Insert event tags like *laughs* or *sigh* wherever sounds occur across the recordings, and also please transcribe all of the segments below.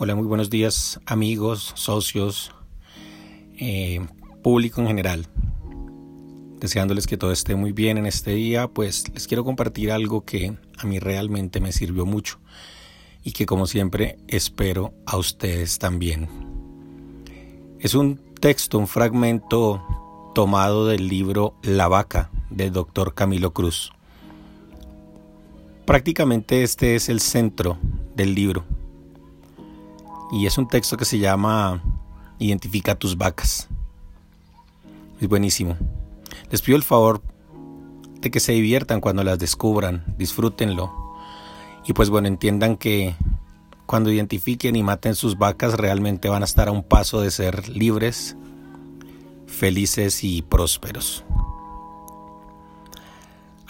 Hola, muy buenos días amigos, socios, eh, público en general. Deseándoles que todo esté muy bien en este día, pues les quiero compartir algo que a mí realmente me sirvió mucho y que como siempre espero a ustedes también. Es un texto, un fragmento tomado del libro La vaca del doctor Camilo Cruz. Prácticamente este es el centro del libro y es un texto que se llama Identifica tus vacas. Es buenísimo. Les pido el favor de que se diviertan cuando las descubran, disfrútenlo. Y pues bueno, entiendan que cuando identifiquen y maten sus vacas realmente van a estar a un paso de ser libres, felices y prósperos.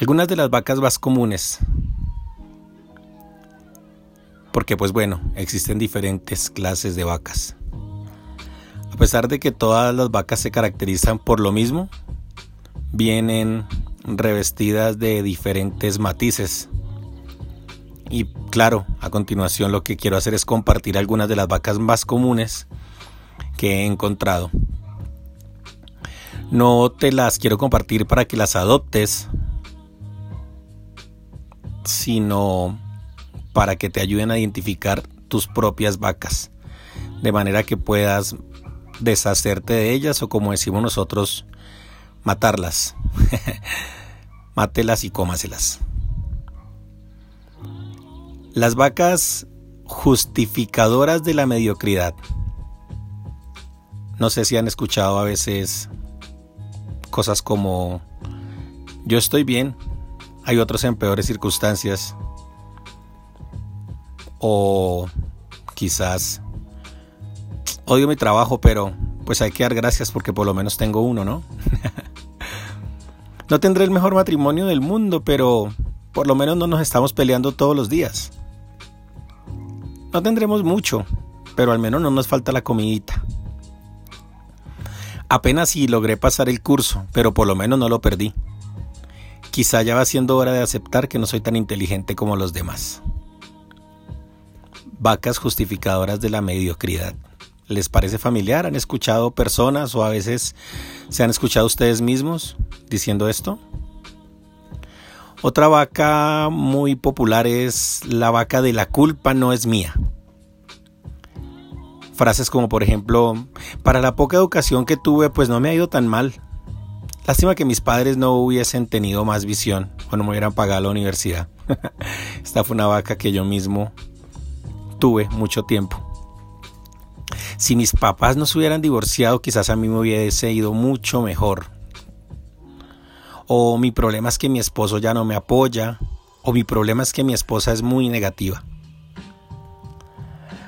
Algunas de las vacas más comunes porque pues bueno, existen diferentes clases de vacas. A pesar de que todas las vacas se caracterizan por lo mismo, vienen revestidas de diferentes matices. Y claro, a continuación lo que quiero hacer es compartir algunas de las vacas más comunes que he encontrado. No te las quiero compartir para que las adoptes, sino para que te ayuden a identificar tus propias vacas, de manera que puedas deshacerte de ellas o como decimos nosotros, matarlas. *laughs* Mátelas y cómaselas. Las vacas justificadoras de la mediocridad. No sé si han escuchado a veces cosas como yo estoy bien, hay otros en peores circunstancias, o quizás odio mi trabajo, pero pues hay que dar gracias porque por lo menos tengo uno, ¿no? *laughs* no tendré el mejor matrimonio del mundo, pero por lo menos no nos estamos peleando todos los días. No tendremos mucho, pero al menos no nos falta la comidita. Apenas si logré pasar el curso, pero por lo menos no lo perdí. Quizá ya va siendo hora de aceptar que no soy tan inteligente como los demás vacas justificadoras de la mediocridad. ¿Les parece familiar? ¿Han escuchado personas o a veces se han escuchado ustedes mismos diciendo esto? Otra vaca muy popular es la vaca de la culpa no es mía. Frases como por ejemplo, para la poca educación que tuve pues no me ha ido tan mal. Lástima que mis padres no hubiesen tenido más visión o no me hubieran pagado la universidad. *laughs* Esta fue una vaca que yo mismo tuve mucho tiempo. Si mis papás no se hubieran divorciado, quizás a mí me hubiese ido mucho mejor. O mi problema es que mi esposo ya no me apoya. O mi problema es que mi esposa es muy negativa.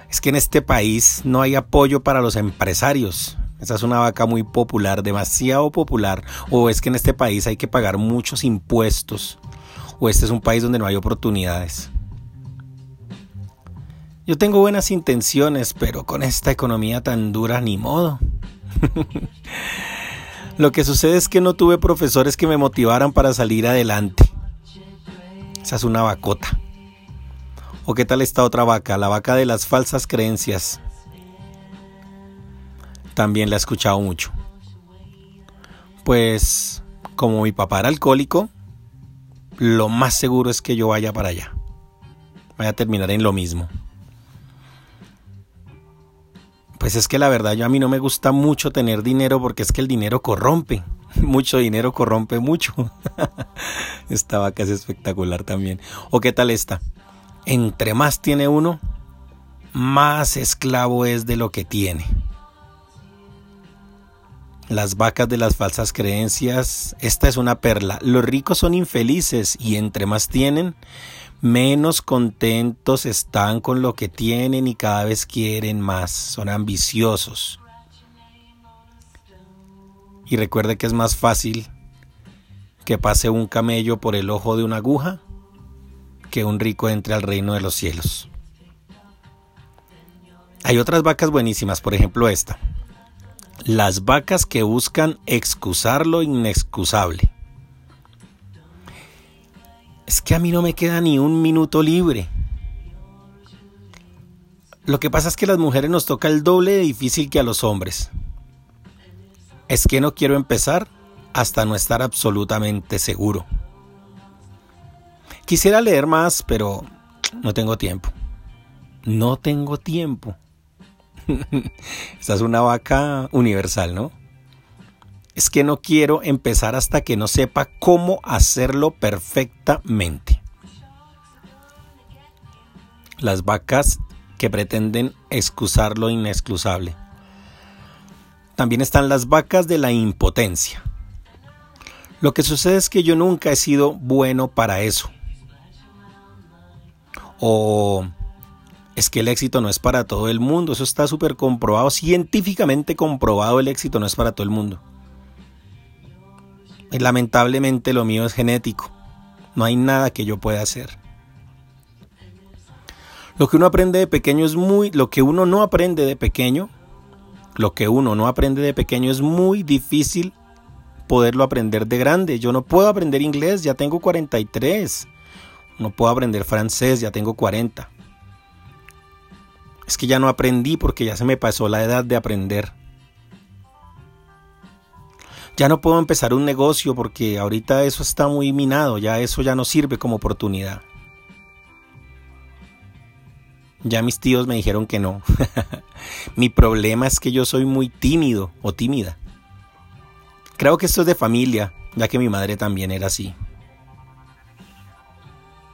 Es que en este país no hay apoyo para los empresarios. Esa es una vaca muy popular, demasiado popular. O es que en este país hay que pagar muchos impuestos. O este es un país donde no hay oportunidades. Yo tengo buenas intenciones, pero con esta economía tan dura ni modo. *laughs* Lo que sucede es que no tuve profesores que me motivaran para salir adelante. Esa es una vacota. ¿O qué tal esta otra vaca? La vaca de las falsas creencias. También la he escuchado mucho. Pues como mi papá era alcohólico, lo más seguro es que yo vaya para allá. Vaya a terminar en lo mismo. Pues es que la verdad yo a mí no me gusta mucho tener dinero porque es que el dinero corrompe. *laughs* Mucho dinero corrompe mucho. esta vaca es espectacular también. ¿O qué tal esta? Entre más tiene uno, más esclavo es de lo que tiene. Las vacas de las falsas creencias, esta es una perla. Los ricos son infelices y entre más tienen, menos contentos están con lo que tienen y cada vez quieren más, son ambiciosos. Y recuerde que es más fácil que pase un camello por el ojo de una aguja que un rico entre al reino de los cielos. Hay otras vacas buenísimas, por ejemplo esta. Las vacas que buscan excusar lo inexcusable es que a mí no me queda ni un minuto libre. Lo que pasa es que a las mujeres nos toca el doble de difícil que a los hombres. Es que no quiero empezar hasta no estar absolutamente seguro. Quisiera leer más, pero no tengo tiempo. No tengo tiempo. *laughs* Esta es una vaca universal, ¿no? Es que no quiero empezar hasta que no sepa cómo hacerlo perfectamente. Las vacas que pretenden excusar lo inexcusable. También están las vacas de la impotencia. Lo que sucede es que yo nunca he sido bueno para eso. O es que el éxito no es para todo el mundo. Eso está súper comprobado, científicamente comprobado el éxito no es para todo el mundo. Y lamentablemente lo mío es genético. No hay nada que yo pueda hacer. Lo que uno aprende de pequeño es muy, lo que uno no aprende de pequeño, lo que uno no aprende de pequeño es muy difícil poderlo aprender de grande. Yo no puedo aprender inglés, ya tengo 43. No puedo aprender francés, ya tengo 40. Es que ya no aprendí porque ya se me pasó la edad de aprender. Ya no puedo empezar un negocio porque ahorita eso está muy minado, ya eso ya no sirve como oportunidad. Ya mis tíos me dijeron que no. *laughs* Mi problema es que yo soy muy tímido o tímida. Creo que esto es de familia, ya que mi madre también era así.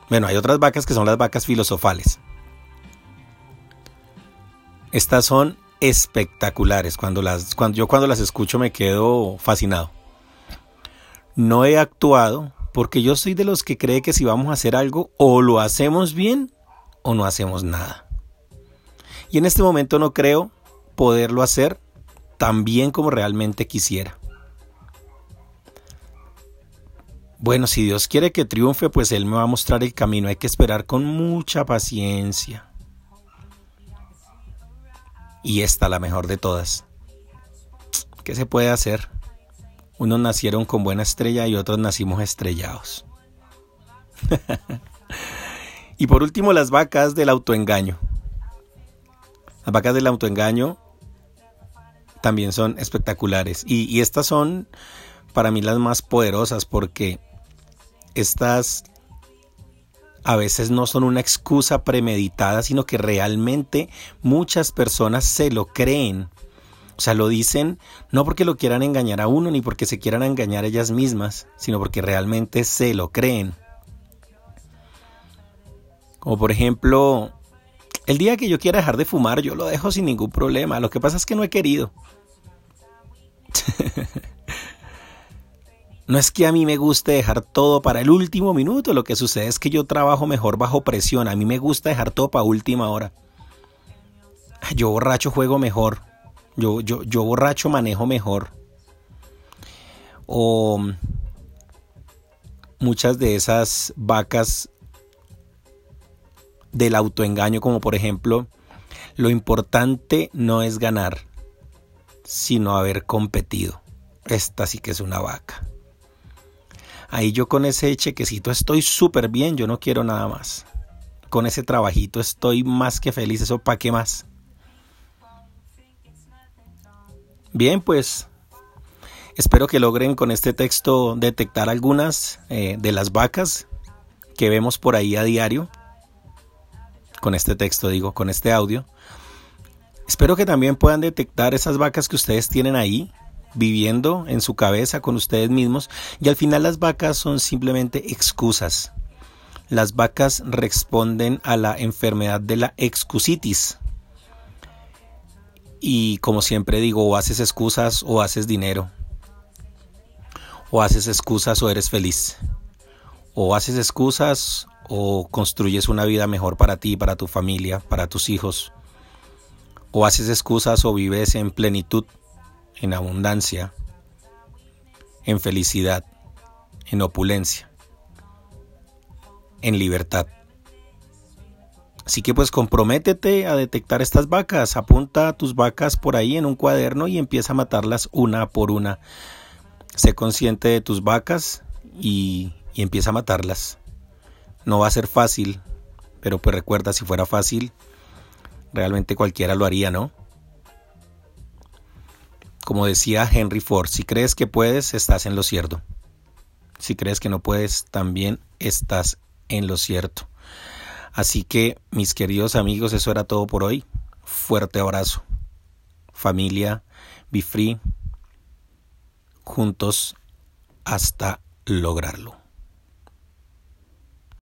Bueno, hay otras vacas que son las vacas filosofales. Estas son espectaculares. Cuando las, cuando, yo cuando las escucho me quedo fascinado. No he actuado porque yo soy de los que cree que si vamos a hacer algo o lo hacemos bien o no hacemos nada. Y en este momento no creo poderlo hacer tan bien como realmente quisiera. Bueno, si Dios quiere que triunfe, pues Él me va a mostrar el camino. Hay que esperar con mucha paciencia. Y esta la mejor de todas. ¿Qué se puede hacer? Unos nacieron con buena estrella y otros nacimos estrellados. *laughs* Y por último, las vacas del autoengaño. Las vacas del autoengaño también son espectaculares. Y, estas son para mí las más poderosas porque estas a veces no son una excusa premeditada, sino que realmente muchas personas se lo creen. O sea, lo dicen no porque lo quieran engañar a uno ni porque se quieran engañar ellas mismas, sino porque realmente se lo creen. Como por ejemplo, el día que yo quiera dejar de fumar, yo lo dejo sin ningún problema. Lo que pasa es que no he querido. *laughs* no es que a mí me guste dejar todo para el último minuto. Lo que sucede es que yo trabajo mejor bajo presión. A mí me gusta dejar todo para última hora. Yo borracho juego mejor. Yo, yo, yo borracho manejo mejor. O muchas de esas vacas del autoengaño, como por ejemplo, lo importante no es ganar, sino haber competido. Esta sí que es una vaca. Ahí yo con ese chequecito estoy súper bien, yo no quiero nada más. Con ese trabajito estoy más que feliz, eso para qué más. Bien, pues espero que logren con este texto detectar algunas eh, de las vacas que vemos por ahí a diario con este texto, digo, con este audio. Espero que también puedan detectar esas vacas que ustedes tienen ahí, viviendo en su cabeza con ustedes mismos. Y al final las vacas son simplemente excusas. Las vacas responden a la enfermedad de la excusitis. Y como siempre digo, o haces excusas o haces dinero. O haces excusas o eres feliz. O haces excusas o construyes una vida mejor para ti, para tu familia, para tus hijos, o haces excusas o vives en plenitud, en abundancia, en felicidad, en opulencia, en libertad. Así que pues comprométete a detectar estas vacas, apunta a tus vacas por ahí en un cuaderno y empieza a matarlas una por una. Sé consciente de tus vacas y, y empieza a matarlas. No va a ser fácil, pero pues recuerda, si fuera fácil, realmente cualquiera lo haría, ¿no? Como decía Henry Ford, si crees que puedes, estás en lo cierto. Si crees que no puedes, también estás en lo cierto. Así que, mis queridos amigos, eso era todo por hoy. Fuerte abrazo. Familia, be free. Juntos hasta lograrlo.